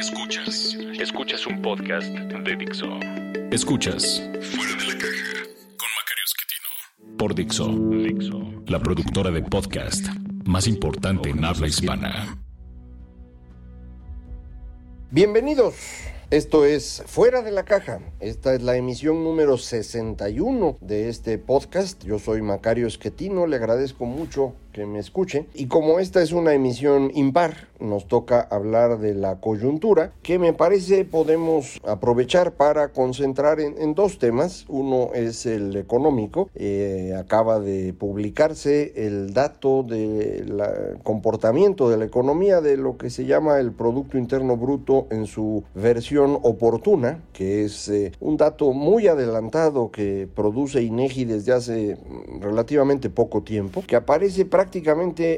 Escuchas. Escuchas un podcast de Dixo. Escuchas. Fuera de la caja con Macario Esquetino. Por Dixo. Dixo. La productora de podcast más importante en habla hispana. Bienvenidos. Esto es Fuera de la Caja. Esta es la emisión número 61 de este podcast. Yo soy Macario Esquetino. Le agradezco mucho que me escuche. Y como esta es una emisión impar, nos toca hablar de la coyuntura, que me parece podemos aprovechar para concentrar en, dos temas. Uno es el económico. Eh, acaba de publicarse el dato del comportamiento de la economía de lo que se llama el Producto Interno Bruto en su versión oportuna, que es eh, un dato muy adelantado que produce INEGI desde hace relativamente poco tiempo, que aparece prácticamente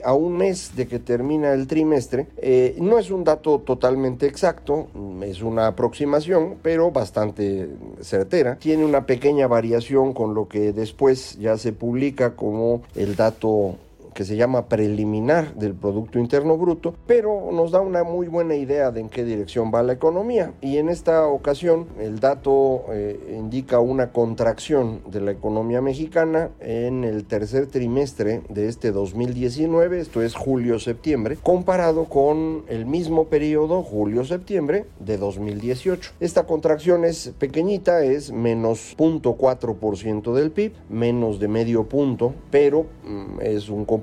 a un mes de que termina el trimestre. Eh, no es un dato totalmente exacto, es una aproximación, pero bastante certera. Tiene una pequeña variación con lo que después ya se publica como el dato que se llama preliminar del Producto Interno Bruto, pero nos da una muy buena idea de en qué dirección va la economía. Y en esta ocasión el dato eh, indica una contracción de la economía mexicana en el tercer trimestre de este 2019, esto es julio-septiembre, comparado con el mismo periodo, julio-septiembre, de 2018. Esta contracción es pequeñita, es menos 0.4% del PIB, menos de medio punto, pero mm, es un comportamiento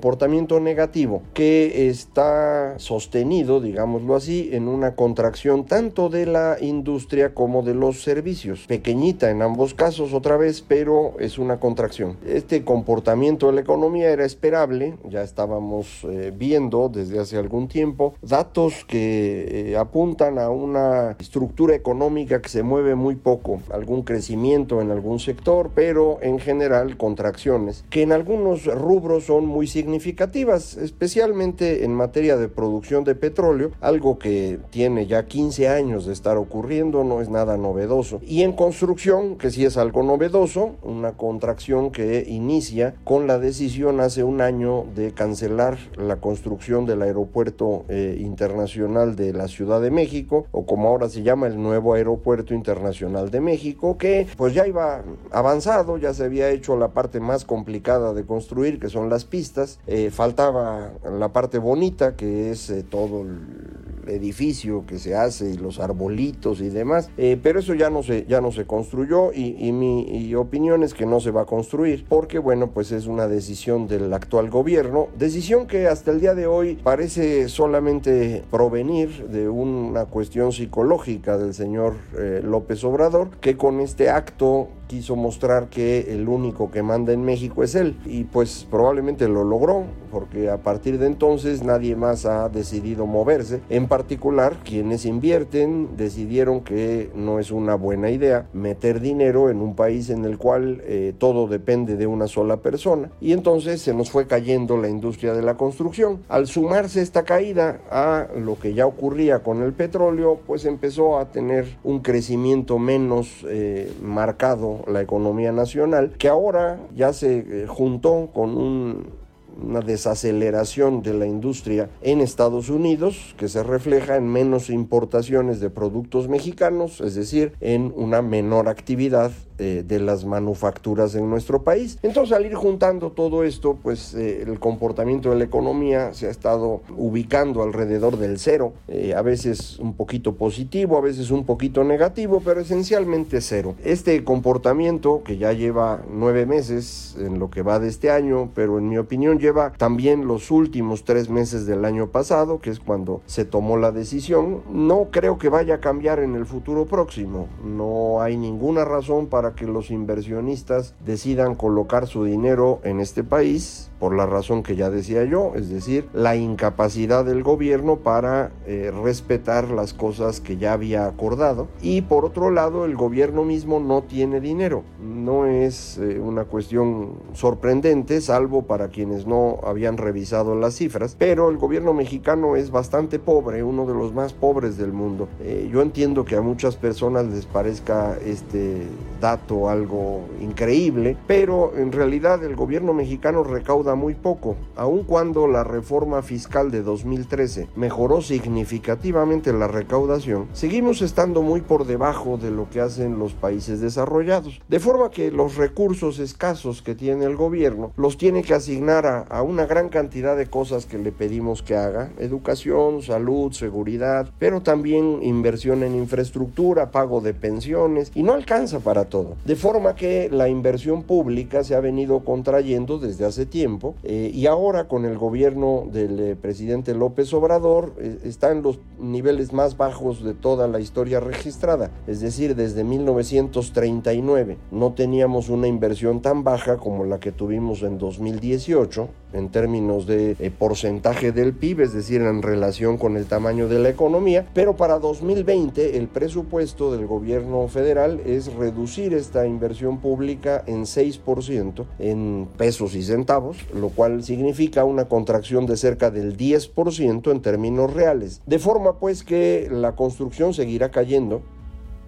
negativo que está sostenido, digámoslo así, en una contracción tanto de la industria como de los servicios. Pequeñita en ambos casos otra vez, pero es una contracción. Este comportamiento de la economía era esperable, ya estábamos eh, viendo desde hace algún tiempo datos que eh, apuntan a una estructura económica que se mueve muy poco, algún crecimiento en algún sector, pero en general contracciones que en algunos rubros son muy significativas significativas, especialmente en materia de producción de petróleo, algo que tiene ya 15 años de estar ocurriendo, no es nada novedoso. Y en construcción, que sí es algo novedoso, una contracción que inicia con la decisión hace un año de cancelar la construcción del aeropuerto eh, internacional de la Ciudad de México, o como ahora se llama el nuevo aeropuerto internacional de México, que pues ya iba avanzado, ya se había hecho la parte más complicada de construir, que son las pistas, eh, faltaba la parte bonita, que es eh, todo el edificio que se hace y los arbolitos y demás, eh, pero eso ya no se, ya no se construyó y, mi opinión es que no se va a construir porque bueno pues es una decisión del actual gobierno, decisión que hasta el día de hoy parece solamente provenir de una cuestión psicológica del señor López Obrador que con este acto quiso mostrar que el único que manda en México es él y pues probablemente lo logró porque a partir de entonces nadie más ha decidido moverse. En particular, quienes invierten decidieron que no es una buena idea meter dinero en un país en el cual eh, todo depende de una sola persona y entonces se nos fue cayendo la industria de la construcción. Al sumarse esta caída a lo que ya ocurría con el petróleo, pues empezó a tener un crecimiento menos eh, marcado la economía nacional, que ahora ya se eh, juntó con una desaceleración de la industria en Estados Unidos que se refleja en menos importaciones de productos mexicanos, es decir, en una menor actividad eh, de las manufacturas en nuestro país. Entonces, al ir juntando todo esto, pues eh, el comportamiento de la economía se ha estado ubicando alrededor del cero, eh, a veces un poquito positivo, a veces un poquito negativo, pero esencialmente cero. Este comportamiento, que ya lleva nueve meses en lo que va de este año, pero en mi opinión lleva lleva también los últimos tres meses del año pasado, que es cuando se tomó la decisión. No creo que vaya a cambiar en el futuro próximo. No hay ninguna razón para que los inversionistas decidan colocar su dinero en este país por la razón que ya decía yo, es decir, la incapacidad del gobierno para eh, respetar las cosas que ya había acordado y por otro lado el gobierno mismo no tiene dinero. No es eh, una cuestión sorprendente, salvo para quienes no habían revisado las cifras, pero el gobierno mexicano es bastante pobre, uno de los más pobres del mundo. Eh, yo entiendo que a muchas personas les parezca este dato algo increíble, pero en realidad el gobierno mexicano recauda muy poco, aun cuando la reforma fiscal de 2013 mejoró significativamente la recaudación, seguimos estando muy por debajo de lo que hacen los países desarrollados, de forma que los recursos escasos que tiene el gobierno los tiene que asignar a, a una gran cantidad de cosas que le pedimos que haga, educación, salud, seguridad, pero también inversión en infraestructura, pago de pensiones, y no alcanza para todo, de forma que la inversión pública se ha venido contrayendo desde hace tiempo, eh, y ahora con el gobierno del eh, presidente López Obrador eh, está en los niveles más bajos de toda la historia registrada, es decir, desde 1939 no teníamos una inversión tan baja como la que tuvimos en 2018 en términos de porcentaje del PIB, es decir, en relación con el tamaño de la economía, pero para 2020 el presupuesto del gobierno federal es reducir esta inversión pública en 6% en pesos y centavos, lo cual significa una contracción de cerca del 10% en términos reales. De forma pues que la construcción seguirá cayendo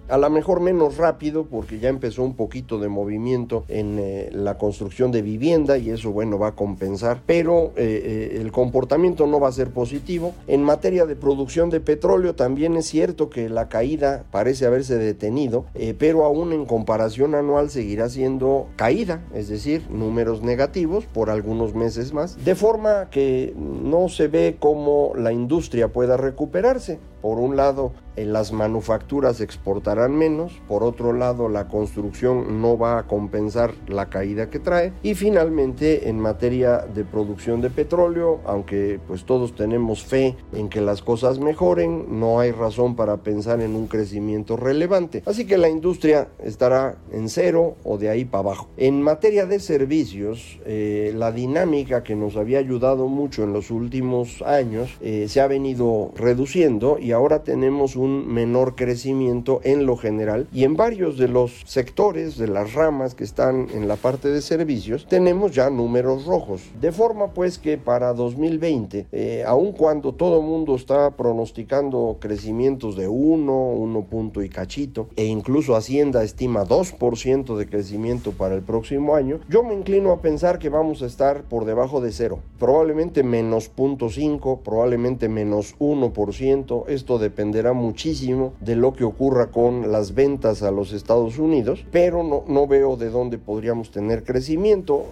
a lo mejor menos rápido porque ya empezó un poquito de movimiento en eh, la construcción de vivienda y eso bueno va a compensar, pero eh, eh, el comportamiento no va a ser positivo. En materia de producción de petróleo también es cierto que la caída parece haberse detenido, pero aún en comparación anual seguirá siendo caída, es decir, números negativos por algunos meses más, de forma que no se ve cómo la industria pueda recuperarse. Por un lado, las manufacturas exportarán menos, por otro lado, la construcción no va a compensar la caída que trae y finalmente en materia de producción de petróleo, aunque pues todos tenemos fe en que las cosas mejoren, no hay razón para pensar en un crecimiento relevante. Así que la industria estará en cero o de ahí para abajo. En materia de servicios, eh, la dinámica que nos había ayudado mucho en los últimos años eh, se ha venido reduciendo y ahora tenemos un menor crecimiento en lo general y en varios de los sectores de las ramas que están en la parte de servicios tenemos ya números rojos. De forma pues que para 2020, eh, aun cuando todo el mundo está pronosticando crecimientos de 1, 1 punto y cachito, e incluso Hacienda estima 2% de crecimiento para el próximo año, yo me inclino a pensar que vamos a estar por debajo de cero, probablemente menos 0.5, probablemente menos 1%, esto dependerá muchísimo de lo que ocurra con las ventas a los Estados Unidos, pero no, no veo de dónde podríamos tener crecimiento.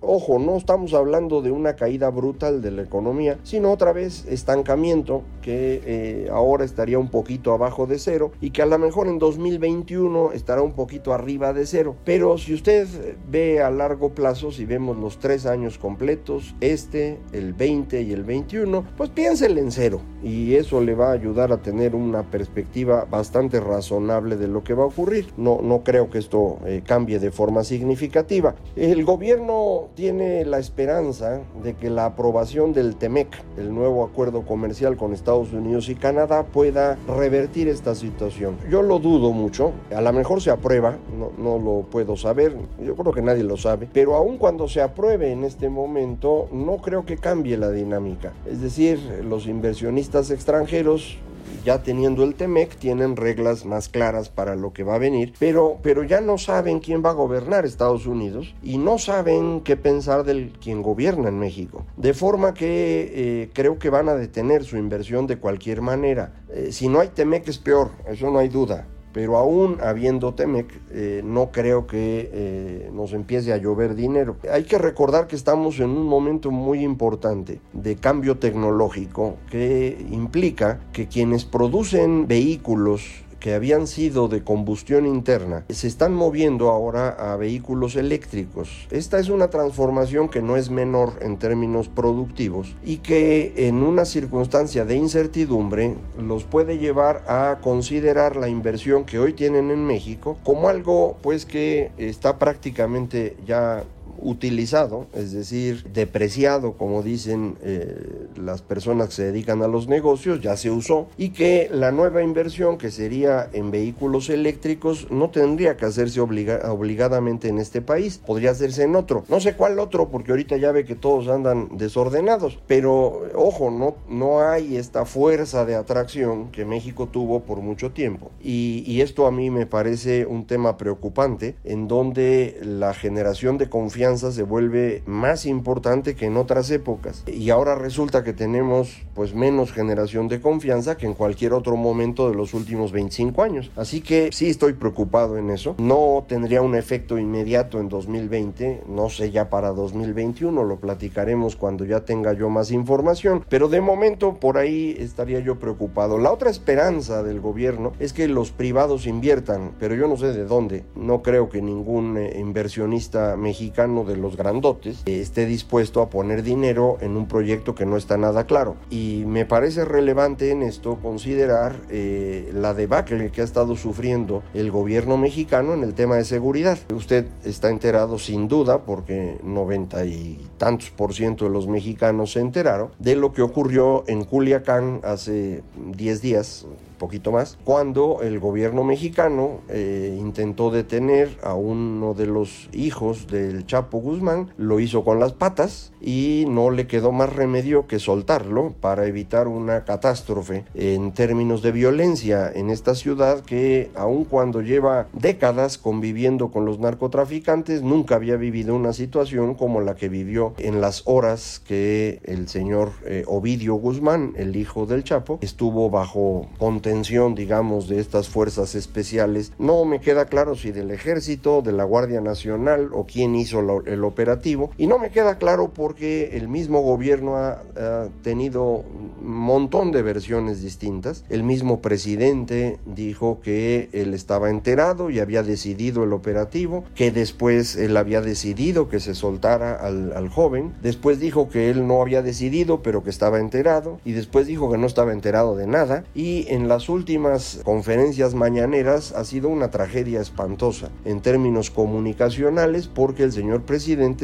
Ojo, no estamos hablando de una caída brutal de la economía, sino otra vez estancamiento que eh, ahora estaría un poquito abajo de cero y que a lo mejor en 2021 estará un poquito arriba de cero. Pero si usted ve a largo plazo, si vemos los tres años completos, este, el 20 y el 21, pues piénsele en cero y eso le va a ayudar a tener una perspectiva bastante razonable de lo que va a ocurrir. No, no creo que esto eh, cambie de forma significativa. El gobierno tiene la esperanza de que la aprobación del TEMEC, el nuevo acuerdo comercial con Estados Unidos y Canadá, pueda revertir esta situación. Yo lo dudo mucho, a lo mejor se aprueba, no, lo puedo saber, yo creo que nadie lo sabe, pero aun cuando se apruebe en este momento, no creo que cambie la dinámica. Es decir, los inversionistas extranjeros ya teniendo el TEMEC, tienen reglas más claras para lo que va a venir, pero, pero ya no saben quién va a gobernar Estados Unidos y no saben qué pensar del quien gobierna en México. De forma que eh, creo que van a detener su inversión de cualquier manera. Eh, si no hay TEMEC es peor, eso no hay duda pero aún habiendo Temec, eh, no creo que eh, nos empiece a llover dinero. Hay que recordar que estamos en un momento muy importante de cambio tecnológico que implica que quienes producen vehículos que habían sido de combustión interna se están moviendo ahora a vehículos eléctricos. Esta es una transformación que no es menor en términos productivos y que en una circunstancia de incertidumbre los puede llevar a considerar la inversión que hoy tienen en México como algo pues que está prácticamente ya utilizado, es decir, depreciado, como dicen eh, las personas que se dedican a los negocios, ya se usó, y que la nueva inversión, que sería en vehículos eléctricos, no tendría que hacerse obligadamente en este país, podría hacerse en otro. No sé cuál otro, porque ahorita ya ve que todos andan desordenados, pero ojo, no, no hay esta fuerza de atracción que México tuvo por mucho tiempo. Y, y esto a mí me parece un tema preocupante, en donde la generación de confianza se vuelve más importante que en otras épocas y ahora resulta que tenemos pues menos generación de confianza que en cualquier otro momento de los últimos 25 años. Así que sí estoy preocupado en eso. No tendría un efecto inmediato en 2020, no sé ya para 2021, lo platicaremos cuando ya tenga yo más información, pero de momento por ahí estaría yo preocupado. La otra esperanza del gobierno es que los privados inviertan, pero yo no sé de dónde. No creo que ningún eh, inversionista mexicano de los grandotes esté dispuesto a poner dinero en un proyecto que no está nada claro. Y me parece relevante en esto considerar eh, la debacle que ha estado sufriendo el gobierno mexicano en el tema de seguridad. Usted está enterado sin duda, porque noventa y tantos por ciento de los mexicanos se enteraron, de lo que ocurrió en Culiacán hace 10 días, poquito más, cuando el gobierno mexicano eh, intentó detener a uno de los hijos del Chapo Guzmán, lo hizo con las patas y no le quedó más remedio que soltarlo para evitar una catástrofe en términos de violencia en esta ciudad que aun cuando lleva décadas conviviendo con los narcotraficantes, nunca había vivido una situación como la que vivió en las horas que el señor eh, Ovidio Guzmán, el hijo del Chapo, estuvo bajo contención digamos, de estas fuerzas especiales. No me queda claro si del ejército, de la Guardia Nacional o quién hizo el operativo. Y no me queda claro porque el mismo gobierno ha, ha tenido un montón de versiones distintas. El mismo presidente dijo que él estaba enterado y había decidido el operativo, que después él había decidido que se soltara al, al joven. Después dijo que él no había decidido, pero que estaba enterado. Y después dijo que no estaba enterado de nada. Y en las últimas conferencias mañaneras ha sido una tragedia espantosa en términos comunicacionales porque el señor presidente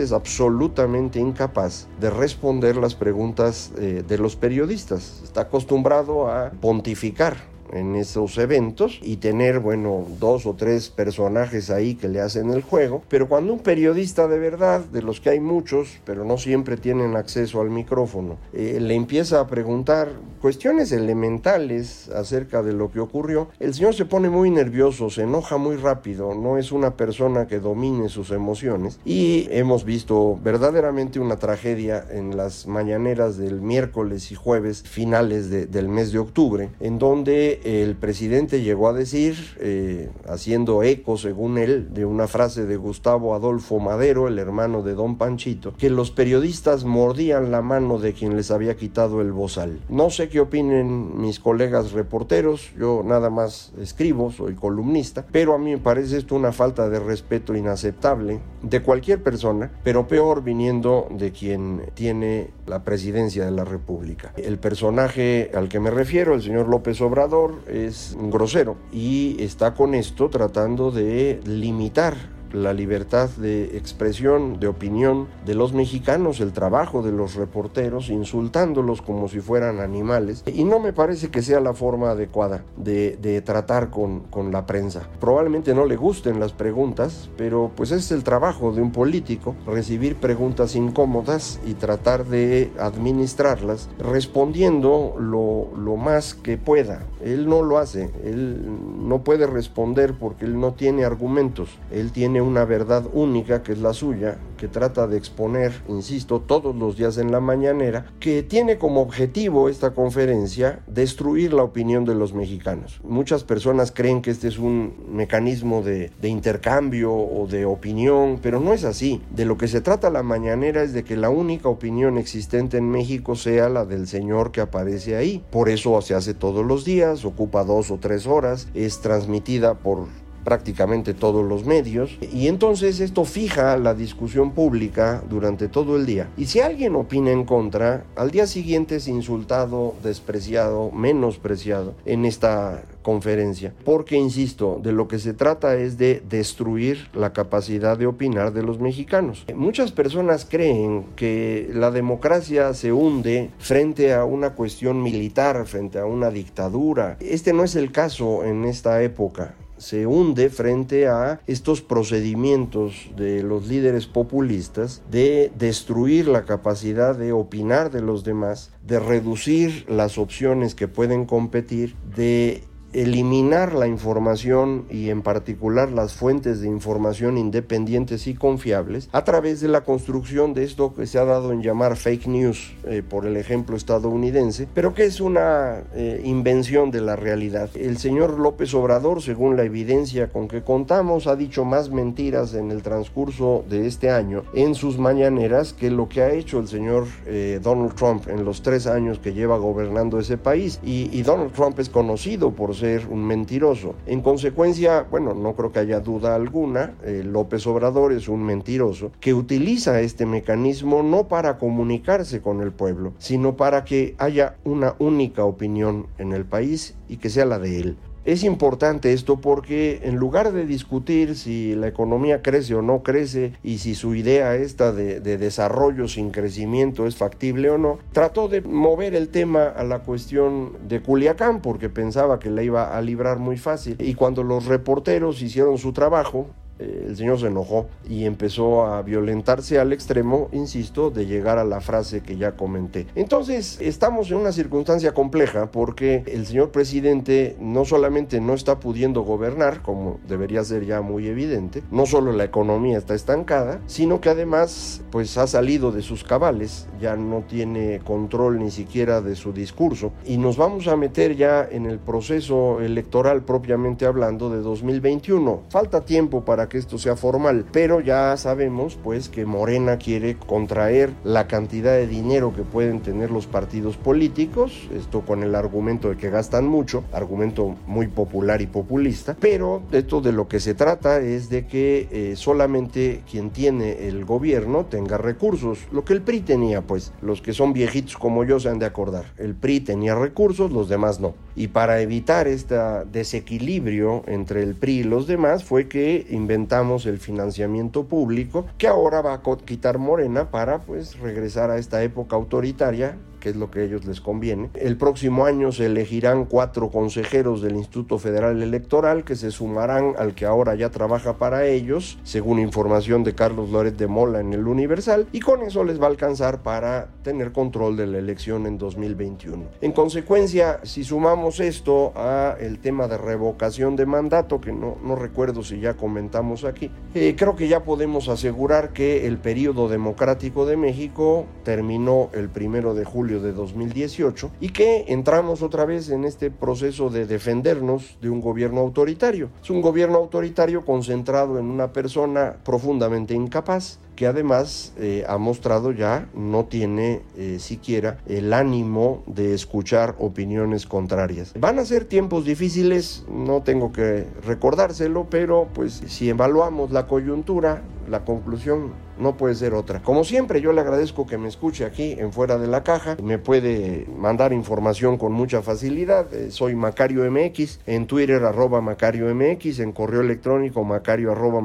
es absolutamente incapaz de responder las preguntas eh, de los periodistas. Está acostumbrado a pontificar en esos eventos y tener, bueno, dos o tres personajes ahí que le hacen el juego. Pero cuando un periodista de verdad, de los que hay muchos, pero no siempre tienen acceso al micrófono, eh, le empieza a preguntar cuestiones elementales acerca de lo que ocurrió, el señor se pone muy nervioso, se enoja muy rápido, no es una persona que domine sus emociones y hemos visto verdaderamente una tragedia en las mañaneras del miércoles y jueves finales del mes de octubre, en donde el presidente llegó a decir, eh, haciendo eco, según él, de una frase de Gustavo Adolfo Madero, el hermano de don Panchito, que los periodistas mordían la mano de quien les había quitado el bozal. No sé qué opinen mis colegas reporteros, yo nada más escribo, soy columnista, pero a mí me parece esto una falta de respeto inaceptable de cualquier persona, pero peor viniendo de quien tiene la presidencia de la República. El personaje al que me refiero, el señor López Obrador, es grosero y está con esto tratando de limitar la libertad de expresión, de opinión de los mexicanos, el trabajo de los reporteros, insultándolos como si fueran animales. Y no me parece que sea la forma adecuada de, de tratar con, con, la prensa. Probablemente no le gusten las preguntas, pero pues es el trabajo de un político, recibir preguntas incómodas y tratar de administrarlas respondiendo lo, lo más que pueda. Él no lo hace, él no puede responder porque él no tiene argumentos, él tiene una verdad única que es la suya, que trata de exponer, insisto, todos los días en la mañanera, que tiene como objetivo esta conferencia destruir la opinión de los mexicanos. Muchas personas creen que este es un mecanismo de, de intercambio o de opinión, pero no es así. De lo que se trata la mañanera es de que la única opinión existente en México sea la del señor que aparece ahí. Por eso se hace todos los días, ocupa dos o tres horas, es transmitida por prácticamente todos los medios y entonces esto fija la discusión pública durante todo el día. Y si alguien opina en contra al día siguiente es insultado despreciado menospreciado en esta conferencia porque insisto de lo que se trata es de destruir la capacidad de opinar de los mexicanos. Muchas personas creen que la democracia se hunde frente a una cuestión militar frente a una dictadura. Este no es el caso en esta época se hunde frente a estos procedimientos de los líderes populistas de destruir la capacidad de opinar de los demás, de reducir las opciones que pueden competir, de eliminar la información y en particular las fuentes de información independientes y confiables a través de la construcción de esto que se ha dado en llamar fake news eh, por el ejemplo estadounidense, pero que es una eh, invención de la realidad. El señor López Obrador, según la evidencia con que contamos, ha dicho más mentiras en el transcurso de este año en sus mañaneras que lo que ha hecho el señor eh, Donald Trump en los tres años que lleva gobernando ese país. Y, y Donald Trump es conocido por ser un mentiroso. En consecuencia, bueno, no creo que haya duda alguna, eh, López Obrador es un mentiroso que utiliza este mecanismo no para comunicarse con el pueblo, sino para que haya una única opinión en el país y que sea la de él. Es importante esto porque en lugar de discutir si la economía crece o no crece y si su idea esta de, de, desarrollo sin crecimiento es factible o no, trató de mover el tema a la cuestión de Culiacán porque pensaba que la iba a librar muy fácil. Y cuando los reporteros hicieron su trabajo, el señor se enojó y empezó a violentarse al extremo, insisto, de llegar a la frase que ya comenté. Entonces, estamos en una circunstancia compleja porque el señor presidente no solamente no está pudiendo gobernar, como debería ser ya muy evidente, no solo la economía está estancada, sino que además pues ha salido de sus cabales, ya no tiene control ni siquiera de su discurso y nos vamos a meter ya en el proceso electoral propiamente hablando de 2021. Falta tiempo para que esto sea formal, pero ya sabemos pues que Morena quiere contraer la cantidad de dinero que pueden tener los partidos políticos, esto con el argumento de que gastan mucho, argumento muy popular y populista, pero esto de lo que se trata es de que eh, solamente quien tiene el gobierno tenga recursos, lo que el PRI tenía pues, los que son viejitos como yo se han de acordar, el PRI tenía recursos, los demás no, y para evitar este desequilibrio entre el PRI y los demás fue que inventamos el financiamiento público que ahora va a quitar Morena para pues regresar a esta época autoritaria que es lo que a ellos les conviene. El próximo año se elegirán cuatro consejeros del Instituto Federal Electoral que se sumarán al que ahora ya trabaja para ellos, según información de Carlos Loret de Mola en el Universal, y con eso les va a alcanzar para tener control de la elección en 2021. En consecuencia, si sumamos esto a el tema de revocación de mandato, que no, no recuerdo si ya comentamos aquí, eh, creo que ya podemos asegurar que el periodo democrático de México terminó el primero de julio de 2018 y que entramos otra vez en este proceso de defendernos de un gobierno autoritario. Es un gobierno autoritario concentrado en una persona profundamente incapaz que además eh, ha mostrado ya no tiene eh, siquiera el ánimo de escuchar opiniones contrarias. Van a ser tiempos difíciles, no tengo que recordárselo, pero pues si evaluamos la coyuntura, la conclusión no puede ser otra. Como siempre, yo le agradezco que me escuche aquí en Fuera de la Caja. Me puede mandar información con mucha facilidad. Eh, soy Macario MX, en Twitter arroba Macario MX, en correo electrónico macario arroba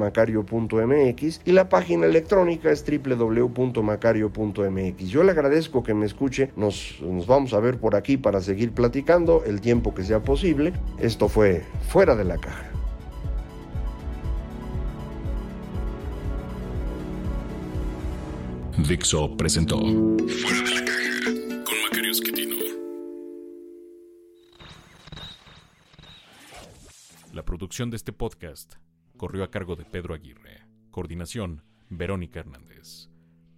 y la página electrónica es www.macario.mx. Yo le agradezco que me escuche. Nos, nos vamos a ver por aquí para seguir platicando el tiempo que sea posible. Esto fue Fuera de la Caja. Dixo presentó Fuera de la caja con Macario Esquetino. La producción de este podcast corrió a cargo de Pedro Aguirre. Coordinación, Verónica Hernández.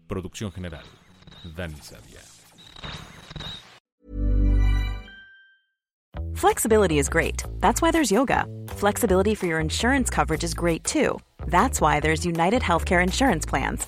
Producción general, Dani Sadia. Flexibility is great. That's why there's yoga. Flexibility for your insurance coverage is great too. That's why there's United Healthcare Insurance Plans.